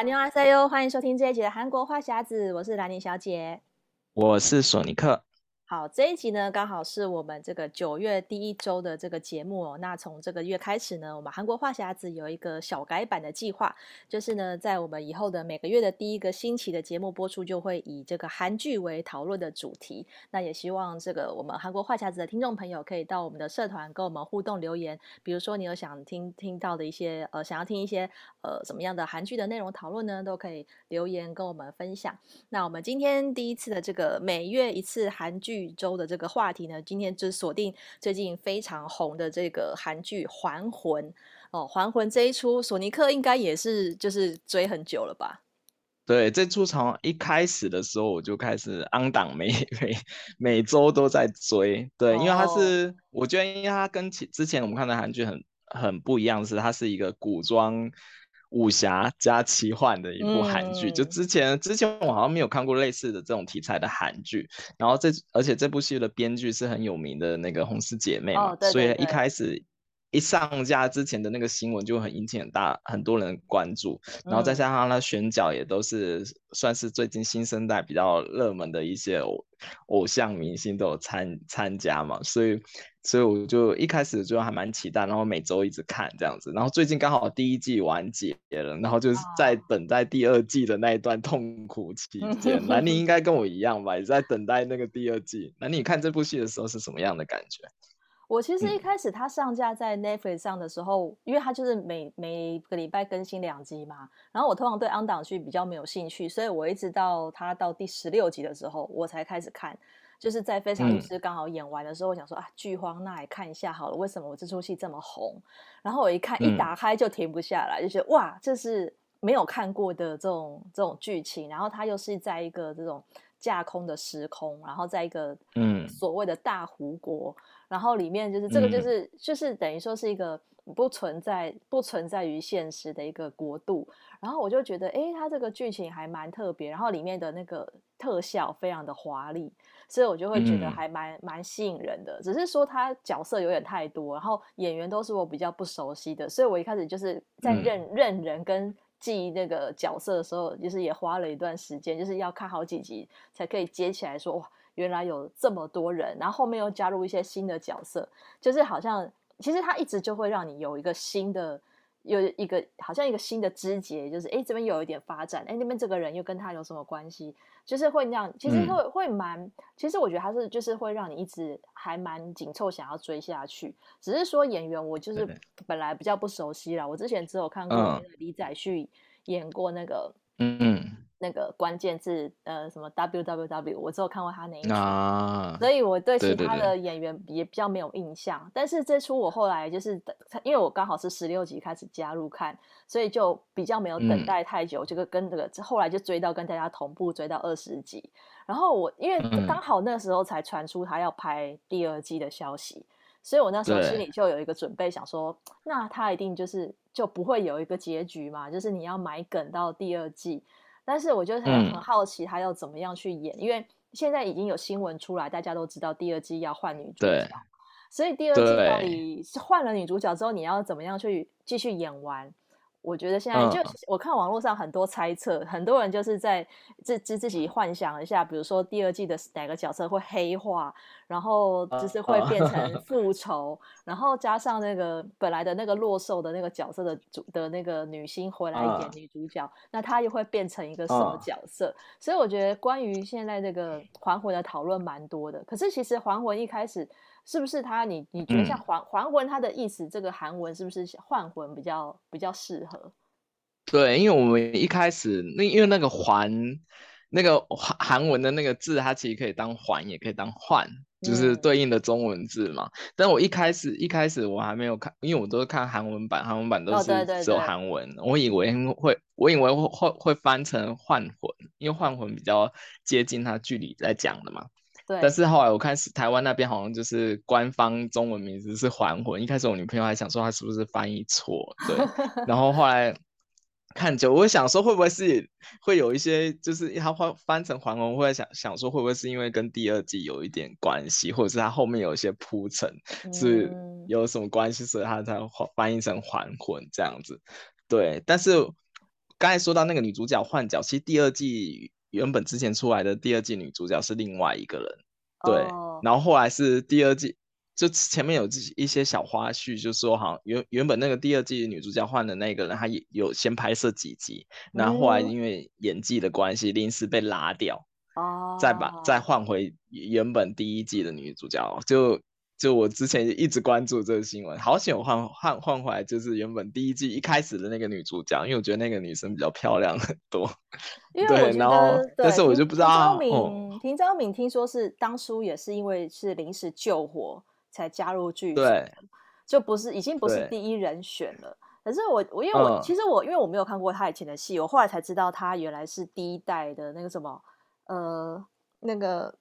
안녕하세요，欢迎收听这一集的韩国话匣子，我是兰妮小姐，我是索尼克。 好，这一集呢，刚好是我们这个九月第一周的这个节目哦。那从这个月开始呢，我们韩国话匣子有一个小改版的计划，就是呢，在我们以后的每个月的第一个星期的节目播出，就会以这个韩剧为讨论的主题。那也希望这个我们韩国话匣子的听众朋友可以到我们的社团跟我们互动留言，比如说你有想听听到的一些呃，想要听一些呃什么样的韩剧的内容讨论呢，都可以留言跟我们分享。那我们今天第一次的这个每月一次韩剧。周的这个话题呢，今天就锁定最近非常红的这个韩剧《还魂》哦，《还魂》这一出，索尼克应该也是就是追很久了吧？对，这出从一开始的时候我就开始 on 档，每每每周都在追。对，因为它是，哦、我觉得因为它跟其之前我们看的韩剧很很不一样，是它是一个古装。武侠加奇幻的一部韩剧，嗯，就之前之前我好像没有看过类似的这种题材的韩剧，然后这而且这部戏的编剧是很有名的那个红丝姐妹嘛，哦，对对对，所以一开始一上架之前的那个新闻就很引起很大很多人关注，然后再加上他选角也都是算是最近新生代比较热门的一些偶偶像明星都有参参加嘛，所以。所以我就一开始就还蛮期待，然后每周一直看这样子，然后最近刚好第一季完结了，然后就是在等待第二季的那一段痛苦期 间。那你应该跟我一样吧，也在等待那个第二季。那你看这部戏的时候是什么样的感觉？我其实一开始它上架在 Netflix 上的时候，嗯、因为它就是每每个礼拜更新两集嘛，然后我通常对 on 档剧比较没有兴趣，所以我一直到它到第十六集的时候，我才开始看。就是在《非常律师》刚好演完的时候，嗯、我想说啊，剧荒，那也看一下好了。为什么我这出戏这么红？然后我一看，一打开就停不下来，嗯、就觉得哇，这是没有看过的这种这种剧情。然后它又是在一个这种架空的时空，然后在一个嗯所谓的大湖国，然后里面就是这个就是、嗯、就是等于说是一个不存在不存在于现实的一个国度。然后我就觉得，哎，它这个剧情还蛮特别，然后里面的那个特效非常的华丽。所以我就会觉得还蛮、嗯、蛮吸引人的，只是说它角色有点太多，然后演员都是我比较不熟悉的，所以我一开始就是在认、嗯、认人跟记那个角色的时候，就是也花了一段时间，就是要看好几集才可以接起来说哇，原来有这么多人，然后后面又加入一些新的角色，就是好像其实它一直就会让你有一个新的。有一个好像一个新的枝节，就是哎，这边有一点发展，哎，那边这个人又跟他有什么关系？就是会那样，其实会、嗯、会蛮，其实我觉得他是就是会让你一直还蛮紧凑，想要追下去。只是说演员，我就是本来比较不熟悉啦，我之前只有看过那个李宰旭演过那个，嗯嗯。那个关键字，呃，什么 W W W，我只有看过他那一出，啊，所以我对其他的演员也比较没有印象。对对对，但是这出我后来就是，因为我刚好是十六集开始加入看，所以就比较没有等待太久，这、嗯、个跟这个后来就追到跟大家同步追到二十集。然后我因为刚好那时候才传出他要拍第二季的消息，所以我那时候心里就有一个准备，想说，那他一定就是就不会有一个结局嘛，就是你要埋梗到第二季。但是我就很很好奇他要怎么样去演，嗯，因为现在已经有新闻出来，大家都知道第二季要换女主角，所以第二季到底是换了女主角之后，你要怎么样去继续演完？我觉得现在就、嗯、我看网络上很多猜测，很多人就是在自自自己幻想一下，比如说第二季的哪个角色会黑化，然后就是会变成复 仇，嗯、然后加上那个本来的那个落兽的那个角色的主的那个女星回来演女主角，嗯、那她又会变成一个什么角色？嗯、所以我觉得关于现在这个还魂的讨论蛮多的。可是其实还魂一开始。是不是他？你你觉得像还还魂，它的意思，这个韩文是不是换魂比较比较适合？对，因为我们一开始那因为那个还那个韩韩文的那个字，它其实可以当还，也可以当换，就是对应的中文字嘛。嗯、但我一开始一开始我还没有看，因为我都是看韩文版，韩文版都是只有韩文，哦、对对对，我以为会我以为会会会翻成换魂，因为换魂比较接近它剧里在讲的嘛。但是后来我看是台湾那边好像就是官方中文名字是还魂，一开始我女朋友还想说她是不是翻译错，对，然后后来看久，我想说会不会是会有一些就是他翻翻成还魂，我会想想说会不会是因为跟第二季有一点关系，或者是它后面有一些铺陈是有什么关系，所以她才翻译成还魂这样子，对，但是。刚才说到那个女主角换角，其实第二季原本之前出来的第二季女主角是另外一个人，对，哦、然后后来是第二季，就前面有一些小花絮，就说好像原原本那个第二季女主角换的那个人，她也有先拍摄几集，然后后来因为演技的关系，临时被拉掉，哦，再把再换回原本第一季的女主角，就。就我之前一直关注这个新闻，好险我换换换回来，就是原本第一季一开始的那个女主角，因为我觉得那个女生比较漂亮很多。因为我觉得，然后但是我就不知道。平昭敏，平昭敏听说是当初也是因为是临时救火才加入剧组，对，就不是已经不是第一人选了。可是我我因为我、嗯、其实我因为我没有看过他以前的戏，我后来才知道他原来是第一代的那个什么呃那个。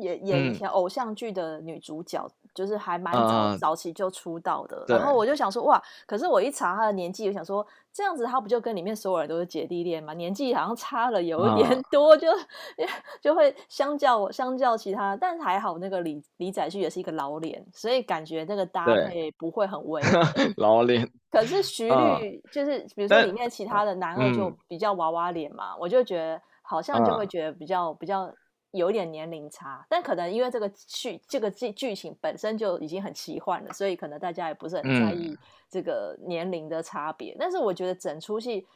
演演以前偶像剧的女主角，嗯、就是还蛮早早期就出道的。嗯、然后我就想说，哇！可是我一查她的年纪，我想说，这样子她不就跟里面所有人都是姐弟恋吗？年纪好像差了有一点多，嗯、就 就会相较相较其他，但是还好那个李李宰旭也是一个老脸，所以感觉那个搭配不会很违和。老脸。可是徐律就是比如说里面其他的男二就比较娃娃脸嘛，嗯、我就觉得好像就会觉得比较比较。有点年龄差，但可能因为这个剧这个剧剧情本身就已经很奇幻了，所以可能大家也不是很在意这个年龄的差别。嗯、但是我觉得整出戏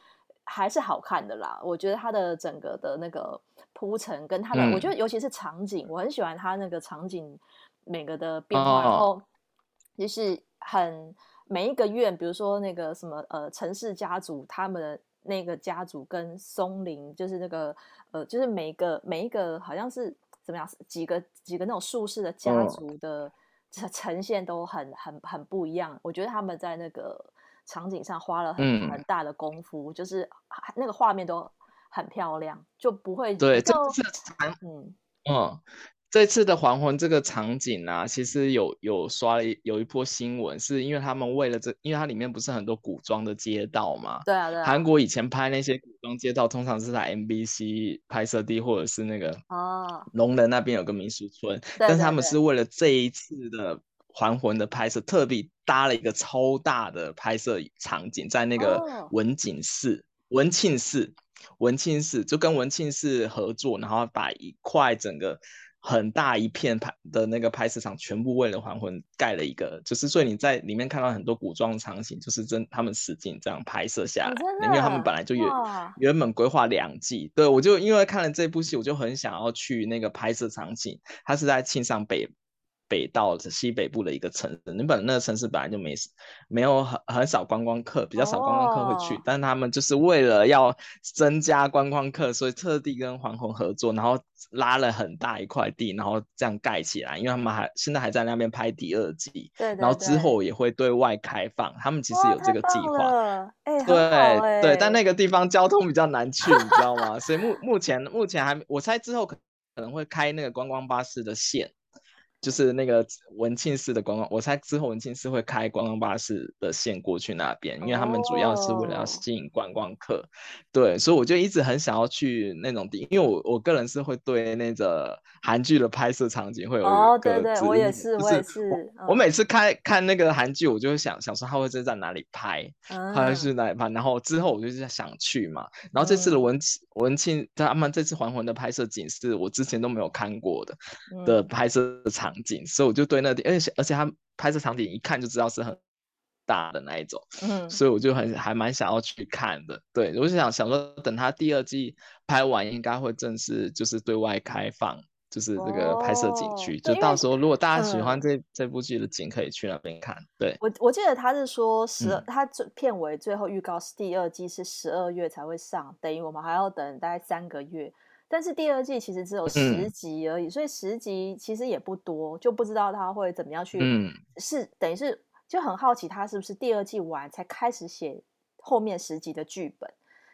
还是好看的啦。我觉得它的整个的那个铺陈跟它的，嗯、我觉得尤其是场景，我很喜欢它那个场景每个的变化，哦、然后就是很每一个院，比如说那个什么呃城市家族他们的。那个家族跟松林，就是那个呃，就是每一个每一个好像是怎么样，几个几个那种术士的家族的呈现都很很很不一样。我觉得他们在那个场景上花了很、嗯、很大的功夫，就是那个画面都很漂亮，就不会对，这是嗯嗯。这次的还魂这个场景啊，其实有有刷了有一波新闻，是因为他们为了这，因为它里面不是很多古装的街道嘛。对啊，对啊。韩国以前拍那些古装街道，通常是在 MBC 拍摄地，或者是那个哦，龙仁那边有个民俗村。对，但是他们是为了这一次的还魂的拍摄，特别搭了一个超大的拍摄场景，在那个文景寺、文庆寺、文庆寺，就跟文庆寺合作，然后把一块整个。很大一片拍的那个拍摄场，全部为了还魂盖了一个，就是所以你在里面看到很多古装场景，就是真他们使劲这样拍摄下来，因为他们本来就原原本规划两季，对，我就因为看了这部戏，我就很想要去那个拍摄场景，它是在庆尚北。北到西北部的一个城市，你本那个城市本来就没没有很很少观光客，比较少观光客会去，哦、但他们就是为了要增加观光客，所以特地跟黄宏合作，然后拉了很大一块地，然后这样盖起来，因为他们还现在还在那边拍第二季，对，对，对，然后之后也会对外开放，他们其实有这个计划，欸、对、欸、对，但那个地方交通比较难去，你知道吗？所以目 目前目前还我猜之后可可能会开那个观光巴士的线。就是那个文庆寺的观光，我猜之后文庆寺会开观光巴士的线过去那边，因为他们主要是为了要吸引观光客。Oh. 对，所以我就一直很想要去那种地，因为我我个人是会对那个韩剧的拍摄场景会有一个哦，对对，我也是，我也是。我每次看看那个韩剧，我就会想想说他会是在哪里拍，他会是哪里拍，然后之后我就是想去嘛。然后这次的文文庆他们这次还魂的拍摄景是我之前都没有看过的的拍摄场。场景，所以我就对那点，而且而且他拍摄场景一看就知道是很大的那一种，嗯，所以我就很还蛮想要去看的。对，我就想想说，等他第二季拍完，应该会正式就是对外开放，就是这个拍摄景区，哦、就到时候如果大家喜欢这、嗯、这部剧的景，可以去那边看。对，我我记得他是说十他最片尾最后预告是第二季是十二月才会上，等于我们还要等大概三个月。但是第二季其实只有十集而已，嗯、所以十集其实也不多，就不知道他会怎么样去。嗯、是等于是就很好奇他是不是第二季完才开始写后面十集的剧本，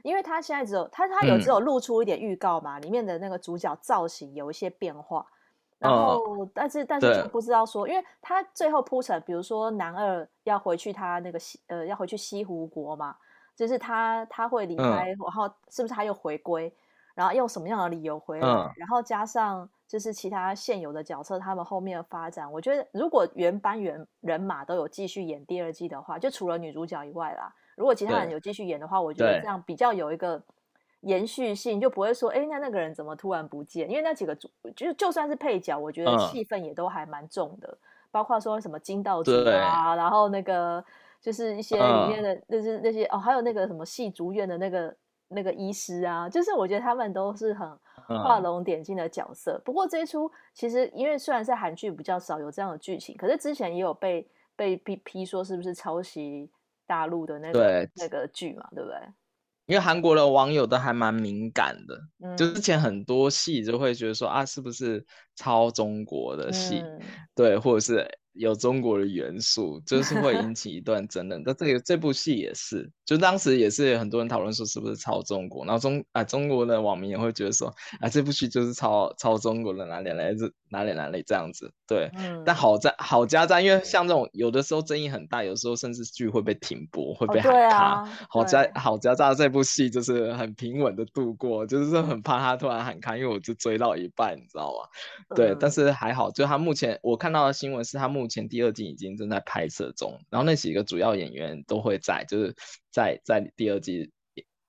因为他现在只有他他有只有露出一点预告嘛，嗯、里面的那个主角造型有一些变化，然后、哦、但是但是就不知道说，因为他最后铺陈，比如说男二要回去他那个西呃要回去西湖国嘛，就是他他会离开，嗯、然后是不是他又回归？然后用什么样的理由回来？嗯、然后加上就是其他现有的角色，他们后面的发展，我觉得如果原班原人马都有继续演第二季的话，就除了女主角以外啦，如果其他人有继续演的话，我觉得这样比较有一个延续性，就不会说，哎，那那个人怎么突然不见？因为那几个主就就算是配角，我觉得戏份也都还蛮重的，嗯、包括说什么金道主啊，然后那个就是一些里面的那些、嗯、那些哦，还有那个什么戏竹院的那个那个医师啊，就是我觉得他们都是很画龙点睛的角色。嗯、不过这一出其实因为虽然是韩剧比较少有这样的剧情，可是之前也有被被批批说是不是抄袭大陆的那个那个剧嘛，对不对？因为韩国的网友都还蛮敏感的，嗯、就之前很多戏就会觉得说啊，是不是抄中国的戏？嗯、对，或者是。有中国的元素，就是会引起一段争论。但这个这部戏也是，就当时也是很多人讨论说是不是抄中国，然后中啊中国的网民也会觉得说啊这部戏就是抄抄中国的哪里来自哪里哪里这样子。对，嗯、但好在好家在，因为像这种有的时候争议很大，有时候甚至剧会被停播，会被喊卡。哦啊、好在好家在这部戏就是很平稳的度过，就是很怕他突然喊卡，因为我就追到一半，你知道吗？对，嗯、但是还好，就他目前我看到的新闻是他目前第二季已经正在拍摄中，然后那几个主要演员都会在，就是在在第二季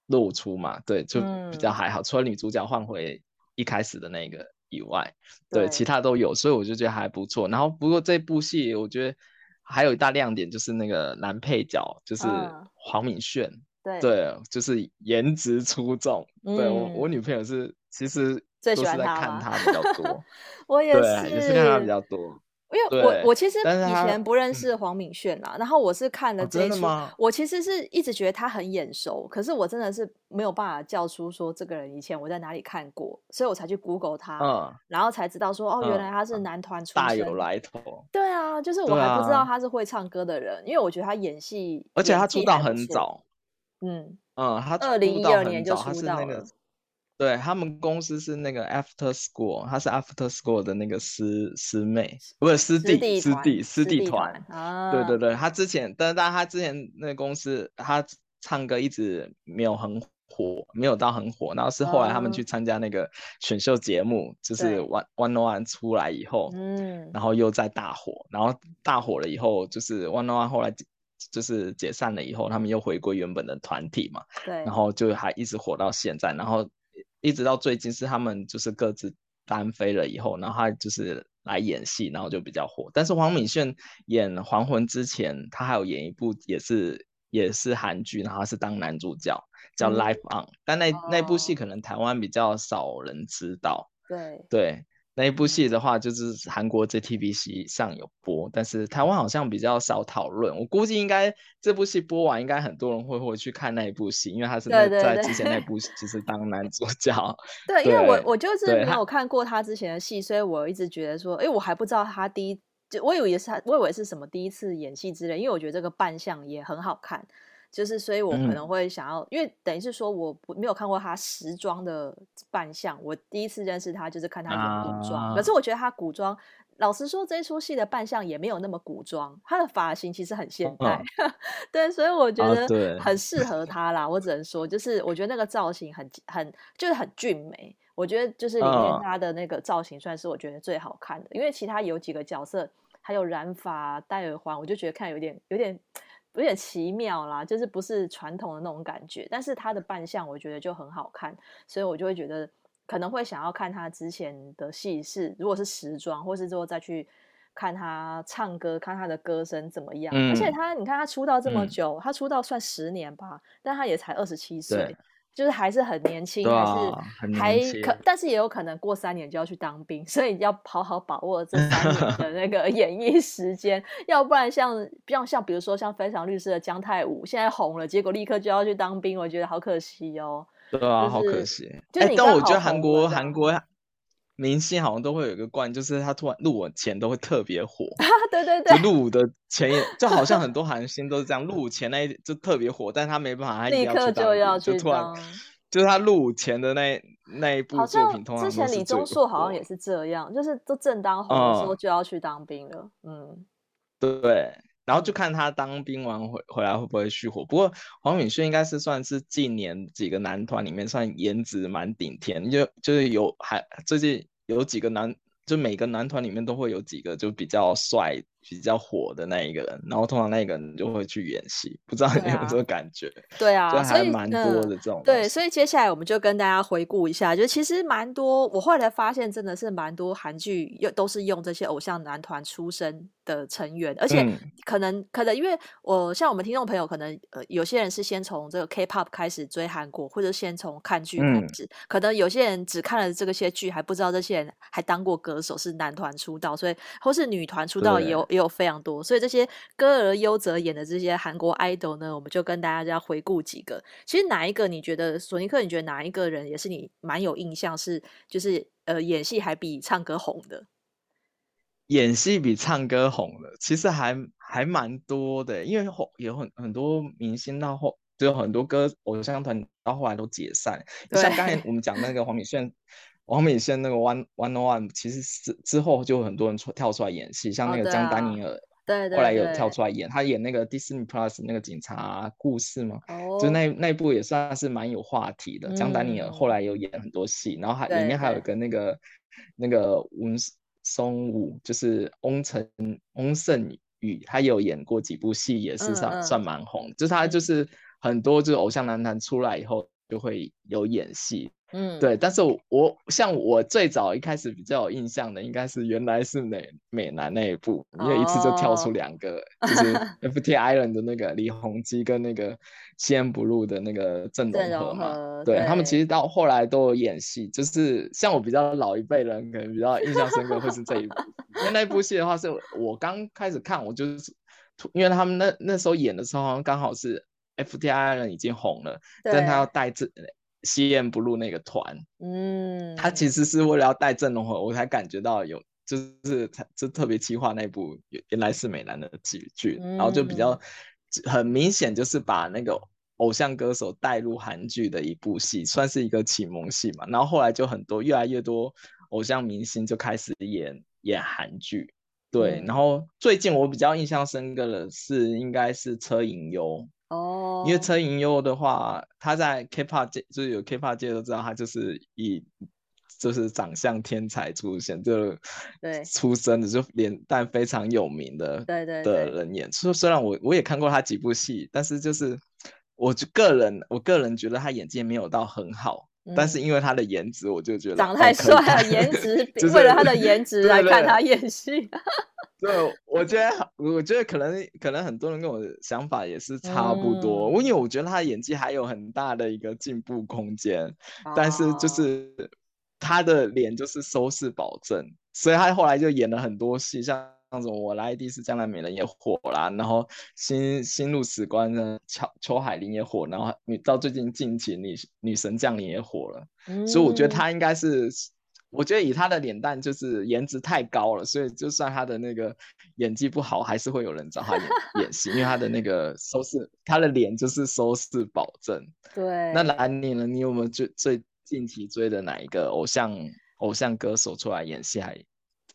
露出嘛，对，就比较还好，嗯、除了女主角换回一开始的那个以外，对，对其他都有，所以我就觉得还不错。然后不过这部戏我觉得还有一大亮点就是那个男配角，就是黄敏炫，嗯、对，对，就是颜值出众。嗯、对我我女朋友是其实都是在看他比较多，我也是，对，也是看他比较多。因为我我其实以前不认识黄敏炫啦，然后我是看了这一出，我其实是一直觉得他很眼熟，可是我真的是没有办法叫出说这个人以前我在哪里看过，所以我才去 Google 他，然后才知道说哦，原来他是男团出身，大有来。头。对啊，就是我还不知道他是会唱歌的人，因为我觉得他演戏，而且他出道很早，嗯嗯，他二零一二年就出道了。对，他们公司是那个 After School，他是 After School 的那个师师妹，不是师弟师弟师弟团。啊，对对对，他之前，但是但他之前那个公司，他唱歌一直没有很火，没有到很火。然后是后来他们去参加那个选秀节目，嗯、就是 One One One 出来以后，嗯，然后又在大火，然后大火了以后，就是 One One 后来就是解散了以后，他们又回归原本的团体嘛，对，然后就还一直火到现在，然后。一直到最近是他们就是各自单飞了以后，然后他就是来演戏，然后就比较火。但是黄敏炫演《还魂》之前，他还有演一部也是也是韩剧，然后他是当男主角，叫《Life On》，嗯，但那那部戏可能台湾比较少人知道。对对。那一部戏的话，就是韩国 JTBC 上有播，但是台湾好像比较少讨论。我估计应该这部戏播完，应该很多人会会去看那一部戏，因为他是在之前那部戏就是当男主角。对，对，对，因为我我就是没有看过他之前的戏，所以我一直觉得说，哎，我还不知道他第一，就我以为是他，我以为是什么第一次演戏之类，因为我觉得这个扮相也很好看。就是，所以我可能会想要，嗯、因为等于是说，我没有看过他时装的扮相。我第一次认识他，就是看他演古装。啊、可是我觉得他古装，老实说，这一出戏的扮相也没有那么古装。他的发型其实很现代，嗯、对，所以我觉得很适合 他啦。啊、我只能说，就是我觉得那个造型很很，就是很俊美。我觉得就是里面他的那个造型算是我觉得最好看的，嗯、因为其他有几个角色还有染发、戴耳环，我就觉得看有点有点。有点奇妙啦，就是不是传统的那种感觉，但是他的扮相我觉得就很好看，所以我就会觉得可能会想要看他之前的戏是，如果是时装，或是之后再去看他唱歌，看他的歌声怎么样。嗯、而且他，你看他出道这么久，嗯、他出道算十年吧，但他也才二十七岁。就是还是很年轻，啊、还是还可，但是也有可能过三年就要去当兵，所以要好好把握这三年的那个 演艺时间，要不然像像像比如说像《非常律师》的姜泰武现在红了，结果立刻就要去当兵，我觉得好可惜哦。对啊，就是、好可惜。哎、欸，但我觉得韩国韩国。明星好像都会有一个惯，就是他突然入伍前都会特别火。对对对，入伍的前也就好像很多 韩星都是这样，入伍前那一就特别火，但他没办法，他立刻就要去，就突然就是他入伍前的那那一部作品，通常之前李钟硕好像也是这样，就是都正当红的时候就要去当兵了。嗯，对。然后就看他当兵完回回来会不会续火。不过黄敏炫应该是算是近年几个男团里面算颜值蛮顶天，就就是有还最近有几个男，就每个男团里面都会有几个就比较帅比较火的那一个人，然后通常那个人就会去演戏，不知道你有没有这个感觉？对啊，就还蛮多的这种。对，所以接下来我们就跟大家回顾一下，就其实蛮多，我后来发现真的是蛮多韩剧又都是用这些偶像男团出身的成员，而且可能、嗯、可能因为我像我们听众朋友，可能呃有些人是先从这个 K-pop 开始追韩国，或者先从看剧开始，嗯、可能有些人只看了这个些剧，还不知道这些人还当过歌手，是男团出道，所以或是女团出道也有也有非常多，所以这些歌而优则演的这些韩国 idol 呢，我们就跟大家要回顾几个。其实哪一个你觉得索尼克？你觉得哪一个人也是你蛮有印象，是就是呃演戏还比唱歌红的？演戏比唱歌红的，其实还还蛮多的，因为后有很很多明星到后就有很多歌偶像团到后来都解散，像刚才我们讲那个黄敏炫。黄美宪那个 One One One，其实之之后就很多人出跳出来演戏，像那个姜丹尼尔，对对，后来有跳出来演，他演那个 Disney Plus 那个警察故事嘛，就那那部也算是蛮有话题的。姜丹尼尔后来有演很多戏，然后还里面还有一个那个那个文松武，就是翁成翁胜宇，他有演过几部戏，也是算算蛮红。就是他就是很多就是偶像男团出来以后就会有演戏。嗯，对，但是我，像我最早一开始比较有印象的，应该是原来是美美男那一部，因为一次就跳出两个，哦、就是 FT Island 的那个李弘基跟那个 CNBLUE 的那个郑容和嘛，对，对他们其实到后来都有演戏，就是像我比较老一辈人，可能比较印象深刻会是这一部，因为那部戏的话是我刚开始看，我就是因为他们那那时候演的时候，好像刚好是 FT Island 已经红了，但他要带这。CNBLUE 那个团，嗯，他其实是为了要带郑容和，我才感觉到有，就是他就特别企划那部原来是美男的剧剧，嗯、然后就比较很明显就是把那个偶像歌手带入韩剧的一部戏，算是一个启蒙戏嘛。然后后来就很多越来越多偶像明星就开始演演韩剧，对。嗯、然后最近我比较印象深刻的是应该是车银优。哦，因为车银优的话，他在 K-pop 界，就是有 K-pop 界都知道他就是以就是长相天才出现，就对。出生的就脸蛋非常有名的对对的人演。虽虽然我我也看过他几部戏，但是就是我就个人我个人觉得他演技没有到很好，嗯、但是因为他的颜值，我就觉得长太帅了，颜值、就是、为了他的颜值来看他演戏。对，我觉得，我觉得可能可能很多人跟我的想法也是差不多。嗯、因为我觉得他的演技还有很大的一个进步空间，哦、但是就是他的脸就是收视保证，所以他后来就演了很多戏，像那种我来一定是江南美人也火啦，然后新新入史官的邱邱海林也火，然后你到最近近期女女神降临也火了，嗯、所以我觉得她应该是。我觉得以她的脸蛋，就是颜值太高了，所以就算她的那个演技不好，还是会有人找她演演戏，因为她的那个收视，她的脸就是收视保证。对。那兰妮呢？你有没有最最近期追的哪一个偶像偶像歌手出来演戏，还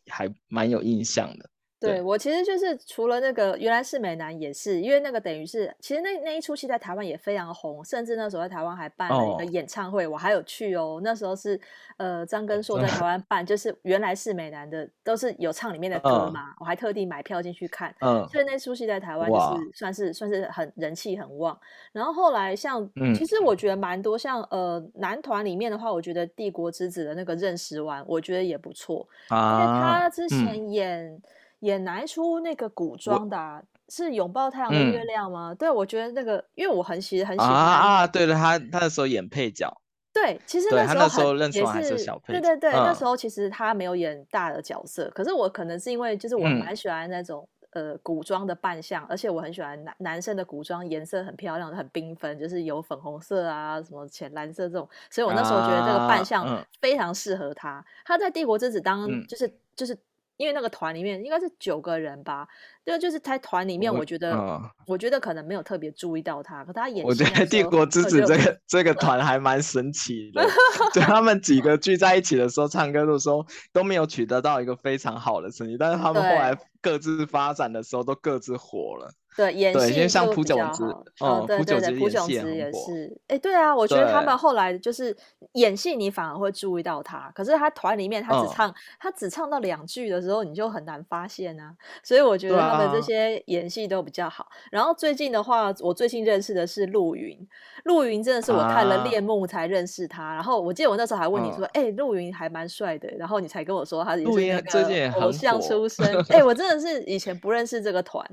还蛮有印象的？对，我其实就是除了那个原来是美男也是，因为那个等于是其实那那一出戏在台湾也非常红，甚至那时候在台湾还办了一个演唱会，哦、我还有去哦。那时候是呃张根硕在台湾办，嗯、就是原来是美男的都是有唱里面的歌嘛，嗯、我还特地买票进去看。嗯，所以那出戏在台湾就是算是算是很人气很旺。然后后来像、嗯、其实我觉得蛮多像呃男团里面的话，我觉得帝国之子的那个认识完，我觉得也不错，啊、因为他之前演。嗯演哪一出那个古装的、啊、是拥抱太阳的月亮吗？嗯、对，我觉得那个，因为我很喜很喜欢啊啊，对了，他他那时候演配角，对，其实那时候，那时候认识还是小配角，对对对，嗯、那时候其实他没有演大的角色，可是我可能是因为就是我蛮喜欢那种、嗯、呃古装的扮相，而且我很喜欢男男生的古装颜色很漂亮，很缤纷，就是有粉红色啊什么浅蓝色这种，所以我那时候觉得这个扮相非常适合他。啊嗯、他在帝国之子当就是、嗯、就是。因为那个团里面应该是九个人吧，对，就是在团里面，我觉得，我觉得可能没有特别注意到他，可他演。我觉得帝国之子这个 这个团还蛮神奇的，就他们几个聚在一起的时候唱歌的时候都没有取得到一个非常好的成绩，但是他们后来各自发展的时候都各自火了。对，演戏因为像朴玖植，哦，对对对，朴炯植也是。哎，对啊，我觉得他们后来就是演戏，你反而会注意到他。可是他团里面，他只唱，他只唱到两句的时候，你就很难发现啊。所以我觉得他们这些演戏都比较好。然后最近的话，我最近认识的是陆云，陆云真的是我看了《恋梦》才认识他。然后我记得我那时候还问你说，哎，陆云还蛮帅的。然后你才跟我说他也是那个偶像出身。哎，我真的是以前不认识这个团，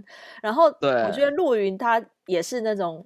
然后 对。我觉得陆云他也是那种，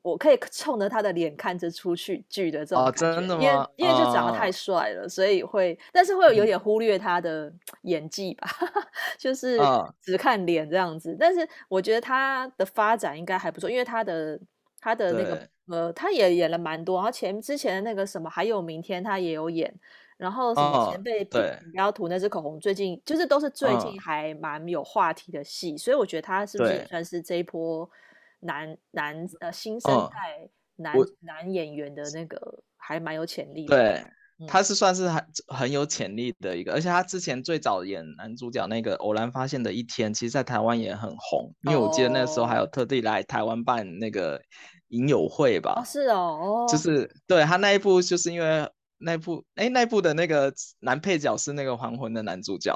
我可以冲着他的脸看着出去剧的这种真的吗？因为因为就长得太帅了，哦、所以会，但是会有有点忽略他的演技吧，嗯、就是只看脸这样子。哦、但是我觉得他的发展应该还不错，因为他的他的那个呃，他也演了蛮多，然后前之前的那个什么还有明天他也有演。然后什么前辈不要涂那支口红，最近就是都是最近还蛮有话题的戏，所以我觉得他是不是也算是这一波男男呃新生代男男演员的那个还蛮有潜力的。对，他是算是很很有潜力的一个，而且他之前最早演男主角那个《偶然发现的一天》，其实在台湾也很红，因为我记得那时候还有特地来台湾办那个影友会吧？哦是哦，就是对他那一部就是因为。那部哎，那部的那个男配角是那个《还魂》的男主角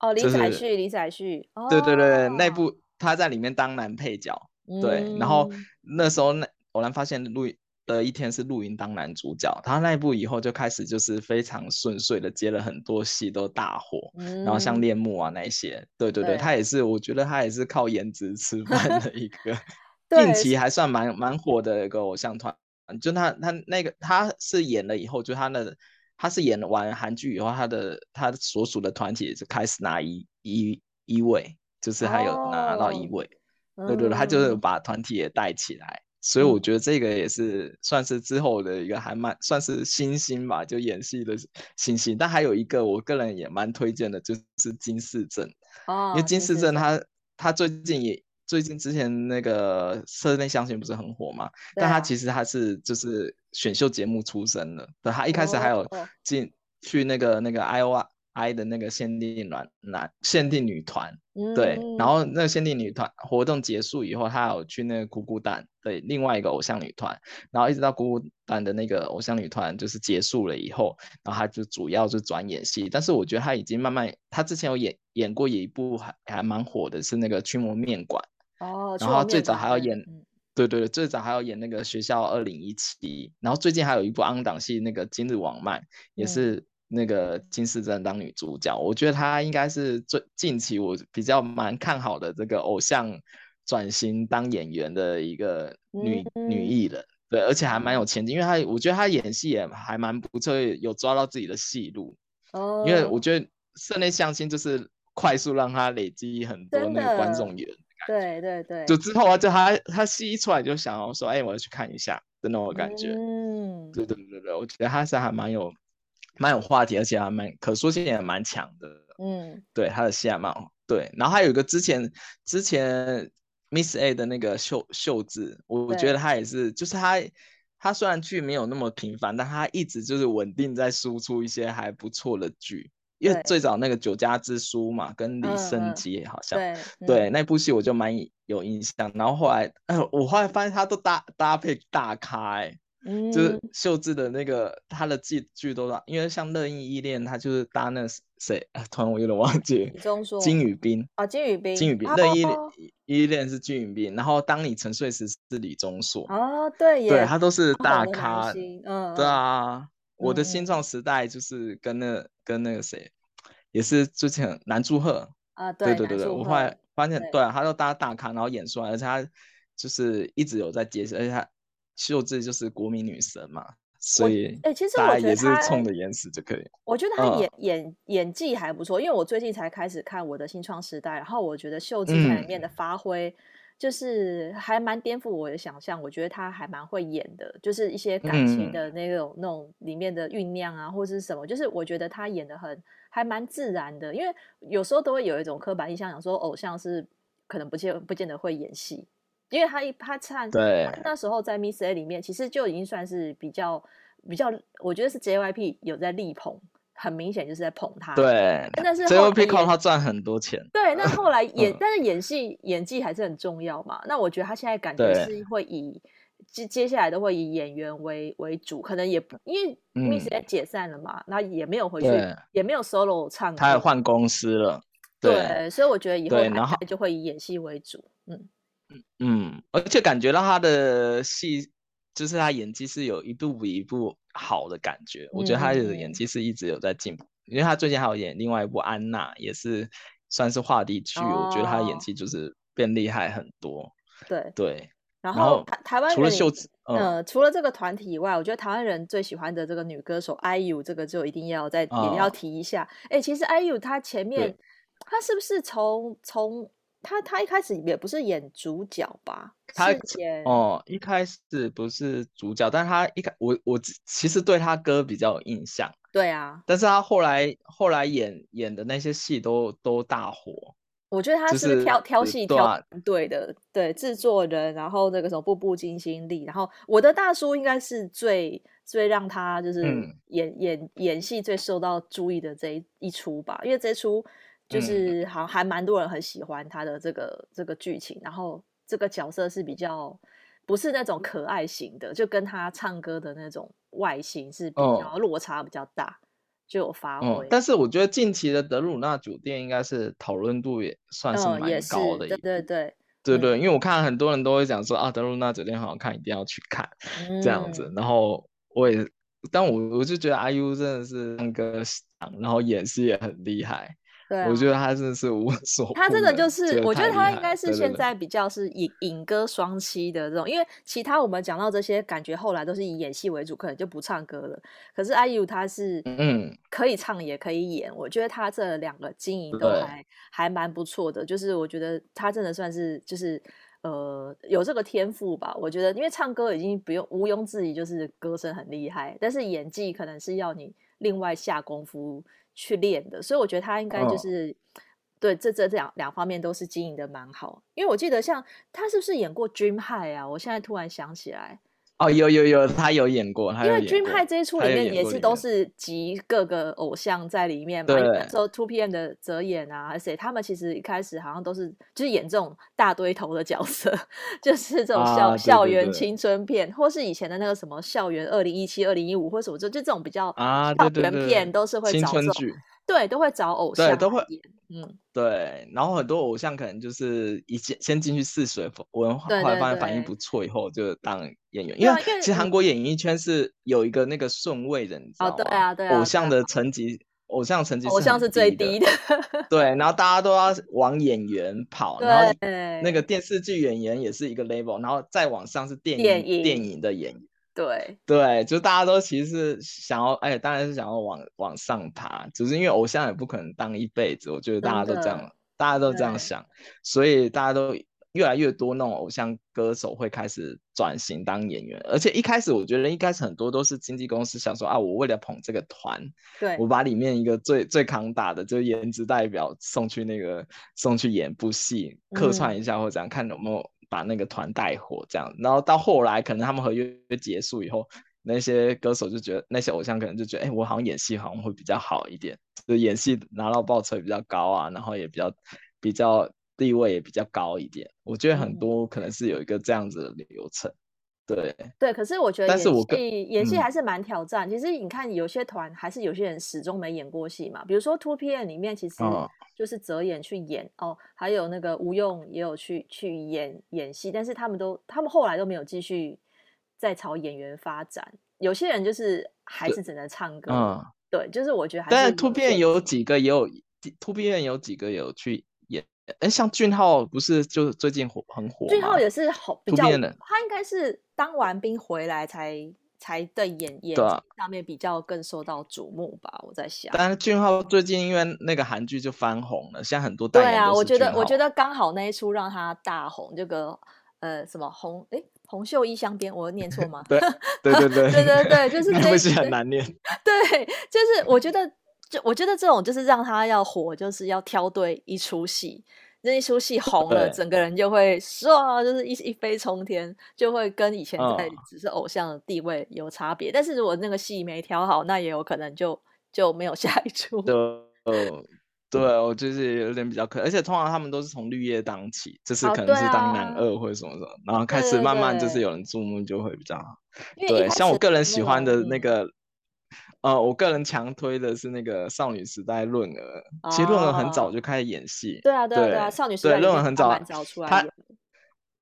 哦，李宰旭，李宰旭，对对对，那部他在里面当男配角，对，然后那时候那偶然发现录的一天是陆云当男主角，他那一部以后就开始就是非常顺遂的接了很多戏都大火，然后像恋慕啊那些，对对对，他也是，我觉得他也是靠颜值吃饭的一个，近期还算蛮蛮火的一个偶像团。就他他那个他是演了以后，就他的他是演完韩剧以后，他的他所属的团体就开始拿一一一位，就是他有拿到一位，哦、对对对，他就是把团体也带起来，嗯、所以我觉得这个也是算是之后的一个还蛮算是新星吧，就演戏的新星。但还有一个我个人也蛮推荐的，就是金世正，哦、因为金世正他他最近也。最近之前那个室内相亲不是很火嘛？啊、但他其实他是就是选秀节目出身的，对，他一开始还有进、oh, oh. 去那个那个 I O I 的那个限定男男限定女团，嗯、对，然后那个限定女团活动结束以后，他有去那个姑姑蛋对另外一个偶像女团，然后一直到姑姑蛋的那个偶像女团就是结束了以后，然后他就主要就转演戏，但是我觉得他已经慢慢，他之前有演演过一部还还蛮火的是那个驱魔面馆。哦，然后最早还要演，嗯、对对对，最早还要演那个学校二零一七，然后最近还有一部 on 档戏，那个今日网漫，也是那个金世珍当女主角，嗯、我觉得她应该是最近期我比较蛮看好的这个偶像转型当演员的一个女、嗯、女艺人，对，而且还蛮有前景，因为她我觉得她演戏也还蛮不错，有抓到自己的戏路，哦，因为我觉得室内相亲就是快速让她累积很多那个观众缘。对对对，就之后啊，就他他戏一出来就想要说，哎，我要去看一下的那种感觉。嗯，对对对对，我觉得他是还蛮有蛮有话题，而且还蛮可塑性也蛮强的。嗯，对，他的戏还蛮对。然后还有一个之前之前 Miss A 的那个秀秀智，我觉得他也是，就是他他虽然剧没有那么频繁，但他一直就是稳定在输出一些还不错的剧。因为最早那个《酒家之书》嘛，跟李圣杰好像，嗯嗯、对，对那部戏我就蛮有印象。然后后来，呃，我后来发现他都搭搭配大咖，哎，嗯、就是秀智的那个他的剧剧都因为像《乐意依恋》，他就是搭那谁，突然我有点忘记，金宇彬啊，金宇彬，金宇彬，《乐意依恋》是金宇彬，然后当你沉睡时是李钟硕，哦，对，对他都是大咖，嗯，对啊。我的新创时代就是跟那个、跟那个谁，也是之前南柱赫啊，对对对对，我后来发现，对啊，他都搭大咖，然后演出来，而且他就是一直有在接戏，而且他秀智就是国民女神嘛，所以哎，其实我觉得也是冲着颜值就可以。我觉得他演演演技还不错，因为我最近才开始看我的新创时代，然后我觉得秀智在里面的发挥。就是还蛮颠覆我的想象，我觉得他还蛮会演的，就是一些感情的那种、嗯、那种里面的酝酿啊，或者是什么，就是我觉得他演的很还蛮自然的，因为有时候都会有一种刻板印象，想说偶像是可能不见不见得会演戏，因为他一他唱对。他那时候在 Miss A 里面，其实就已经算是比较比较，我觉得是 JYP 有在力捧。很明显就是在捧他。对，但是 J.Y.P. 靠他赚很多钱。对，那后来 演，嗯、但是演戏演技还是很重要嘛。那我觉得他现在感觉是会以接接下来都会以演员为为主，可能也不因为 Miss 也解散了嘛，那、嗯、也没有回去，也没有 solo 唱歌，他也换公司了。对，对，所以我觉得以后他就会以演戏为主。嗯嗯嗯，而且感觉到他的戏，就是他演技是有一步比一部好的感觉。嗯、我觉得他的演技是一直有在进步，因为他最近还有演另外一部《安娜》，也是算是话题剧。哦、我觉得他演技就是变厉害很多。对对，然后台台湾除了秀子，呃，除了这个团体以外，我觉得台湾人最喜欢的这个女歌手 IU，这个就一定要再、哦、也要提一下。哎，其实 IU 她前面，她是不是从从？他他一开始也不是演主角吧？他演哦，一开始不是主角，但他一开我我其实对他歌比较有印象。对啊，但是他后来后来演演的那些戏都都大火。我觉得他是，是挑挑戏挑对的，对制作人，然后那个什么《步步惊心力》，然后我的大叔应该是最最让他就是演、嗯、演演戏最受到注意的这一一出吧，因为这一出。就是好像还蛮多人很喜欢他的这个这个剧情，然后这个角色是比较不是那种可爱型的，就跟他唱歌的那种外形是比较落差比较大，哦、就有发挥、嗯。但是我觉得近期的德鲁纳酒店应该是讨论度也算是蛮高的、嗯，对对对对对，因为我看很多人都会讲说啊，德鲁纳酒店很好看，一定要去看、嗯、这样子。然后我也，但我我就觉得 IU 真的是唱歌然后演戏也很厉害。对、啊，我觉得他真的是无 所。他真的就是，我觉得他应该是现在比较是影影歌双栖的这种，因为其他我们讲到这些，感觉后来都是以演戏为主，可能就不唱歌了。可是 IU 他是嗯，可以唱也可以演，我觉得他这两个经营都还还蛮不错的。就是我觉得他真的算是就是呃有这个天赋吧。我觉得因为唱歌已经不用毋庸置疑，就是歌声很厉害，但是演技可能是要你另外下功夫。去练的，所以我觉得他应该就是、哦、对这这这两两方面都是经营的蛮好。因为我记得像他是不是演过《Dream High》啊？我现在突然想起来，哦，有有有，他有演过。因为《Dream High》这一出里面也是都是集各个偶像在里面嘛。对。说 Two PM 的泽演啊，谁？他们其实一开始好像都是就是演这种大堆头的角色，就是这种校、啊、校园青春片，或是以前的那个什么校园二零一七、二零一五，或什么就就这种比较校园片，都是会找这种。对，都会找偶像，对，都会，嗯，对，然后很多偶像可能就是一进先进去试水温，后来发现反应不错，以后就当演员。因为其实韩国演艺圈是有一个那个顺位的，你知道吗？对啊，对啊，偶像的层级，偶像层级，偶像是最低的。对，然后大家都要往演员跑，然后那个电视剧演员也是一个 level，然后再往上是电影电影的演员。对。对，就大家都其实是想要，哎，当然是想要往往上爬，只是因为偶像也不可能当一辈子，我觉得大家都这样，大家都这样想，所以大家都越来越多那种偶像歌手会开始转型当演员，而且一开始我觉得一开始很多都是经纪公司想说啊，我为了捧这个团，对，我把里面一个最最扛打的，就是颜值代表送去那个送去演部戏，客串一下或者怎样，看有没有。把那个团带火，这样，然后到后来，可能他们合约结束以后，那些歌手就觉得，那些偶像可能就觉得，哎，我好像演戏好像会比较好一点，就演戏拿到报酬也比较高啊，然后也比较比较地位也比较高一点。我觉得很多可能是有一个这样子的流程，对对。可是我觉得演戏，但是我演戏还是蛮挑战。嗯、其实你看，有些团还是有些人始终没演过戏嘛，比如说 2PM 里面，其实。哦就是泽演去演哦，还有那个吴用也有去去演演戏，但是他们都他们后来都没有继续再朝演员发展。有些人就是还是只能唱歌，嗯，对，就是我觉得还是。但是 2PM 有几个也有 2PM 有几个有去演，哎，像俊浩不是就是最近火很火，俊浩也是好比较，他应该是当完兵回来才。才对演演上面比较更受到瞩目吧，我在想。但是俊浩最近因为那个韩剧就翻红了，现在很多代言。对啊，我觉得我觉得刚好那一出让他大红，这个呃什么红诶红袖衣香边，我念错吗？对对对 对对对对，就是 这是很难念。对，就是我觉得就我觉得这种就是让他要火，就是要挑对一出戏。那一出戏红了，整个人就会唰，就是一一飞冲天，就会跟以前在只是偶像的地位有差别。哦、但是如果那个戏没挑好，那也有可能就就没有下一出。对，对，我就是有点比较可，而且通常他们都是从绿叶当起，就是可能是当男二或者什么什么，然后开始慢慢就是有人注目就会比较好。对，像我个人喜欢的那个。呃，我个人强推的是那个少女时代润儿，哦、其实润儿很早就开始演戏。对啊，对啊，对啊，少女时代润儿很早，早出来他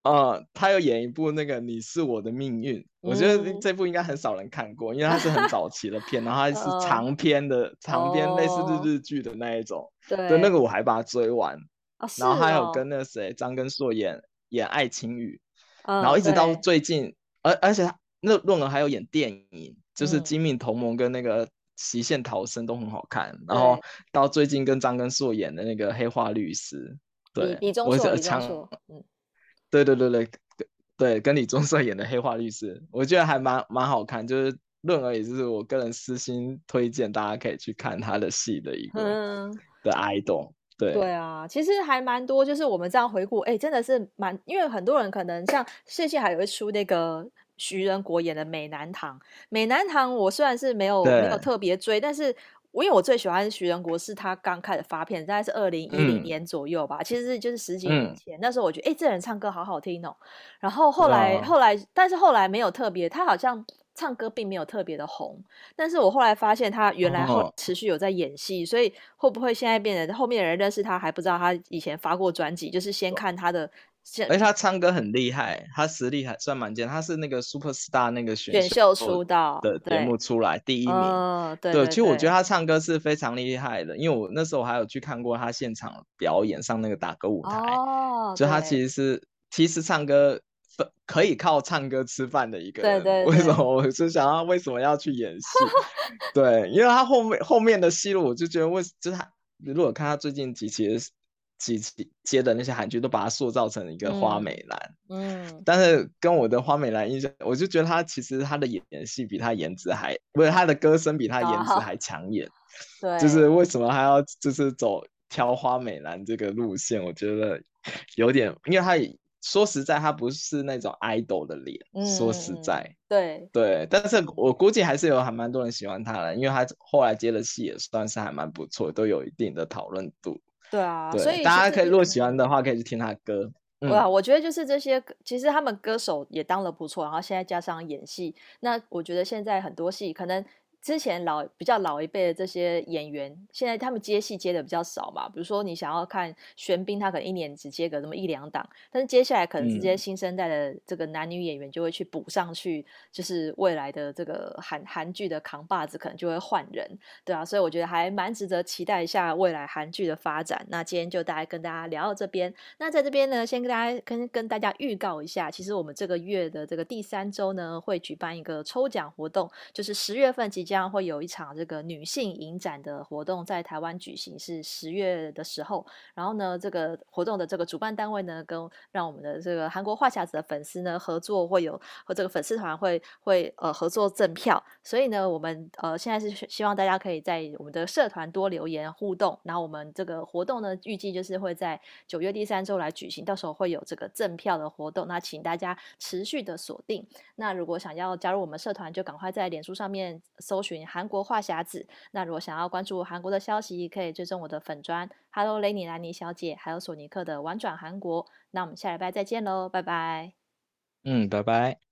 呃，他有演一部那个《你是我的命运》，嗯，我觉得这部应该很少人看过，因为它是很早期的片，然后它是长篇的，呃、长篇类似日日剧的那一种。对，对，那个我还把它追完。哦、然后还有跟那谁张根硕演演《爱情雨》，嗯，然后一直到最近，而而且那论儿还有演电影。就是《金敏同盟》跟那个《极限逃生》都很好看，嗯，然后到最近跟张根硕演的那个《黑化律师》，对，李李钟硕，嗯，对对对对对，跟李钟硕演的《黑化律师》，我觉得还蛮蛮好看。就是润儿也是我个人私心推荐，大家可以去看他的戏的一个、嗯、的 idol。对对啊，其实还蛮多，就是我们这样回顾，哎，真的是蛮，因为很多人可能像谢谢还有一出那个。徐仁国演的《美男堂》，《美男堂》我虽然是没有没有特别追，但是我因为我最喜欢徐仁国是他刚开始发片，大概是二零一零年左右吧，嗯、其实是就是十几年前，嗯、那时候我觉得哎，这人唱歌好好听哦。然后后来、哦、后来，但是后来没有特别，他好像唱歌并没有特别的红。但是我后来发现他原来后持续有在演戏，哦、所以会不会现在变得后面的人认识他还不知道他以前发过专辑，就是先看他的。而且他唱歌很厉害，他实力还算蛮坚。他是那个 Super Star 那个选秀出道的节目出来第一名。哦、对，对，对，对，其实我觉得他唱歌是非常厉害的，因为我那时候还有去看过他现场表演上那个打歌舞台。哦，就他其实是其实唱歌可以靠唱歌吃饭的一个人。对对，对。为什么？我是想要为什么要去演戏？对，因为他后面后面的戏路，我就觉得为就是他如果看他最近几期的。几期接的那些韩剧都把她塑造成一个花美男，嗯，嗯，但是跟我的花美男印象，我就觉得他其实他的演戏比他颜值还，不是他的歌声比他颜值还抢眼，对，就是为什么还要就是走挑花美男这个路线？我觉得有点，因为他说实在，他不是那种 idol 的脸，嗯，说实在，对对，但是我估计还是有还蛮多人喜欢他的，因为他后来接的戏也算是还蛮不错，都有一定的讨论度。对啊，对，所以大家可以如果喜欢的话，可以去听他的歌。对啊，我觉得就是这些，其实他们歌手也当了不错，然后现在加上演戏，那我觉得现在很多戏可能。之前老比较老一辈的这些演员，现在他们接戏接的比较少嘛。比如说你想要看玄彬，他可能一年只接个那么一两档，但是接下来可能这些新生代的这个男女演员就会去补上去，就是未来的这个韩韩剧的扛把子可能就会换人，对啊，所以我觉得还蛮值得期待一下未来韩剧的发展。那今天就大概跟大家聊到这边，那在这边呢，先跟大家跟跟大家预告一下，其实我们这个月的这个第三周呢，会举办一个抽奖活动，就是十月份即将。将会有一场这个女性影展的活动在台湾举行，是十月的时候。然后呢，这个活动的这个主办单位呢，跟让我们的这个韩国话匣子的粉丝呢合作，会有和这个粉丝团会会呃合作赠票。所以呢，我们呃现在是希望大家可以在我们的社团多留言互动。然后我们这个活动呢，预计就是会在九月第三周来举行，到时候会有这个赠票的活动。那请大家持续的锁定。那如果想要加入我们社团，就赶快在脸书上面搜。搜寻韩国话匣子，那如果想要关注韩国的消息，可以追踪我的粉砖，Hello 雷尼兰尼小姐，还有索尼克的玩转韩国。那我们下礼拜再见喽，拜拜。嗯，拜拜。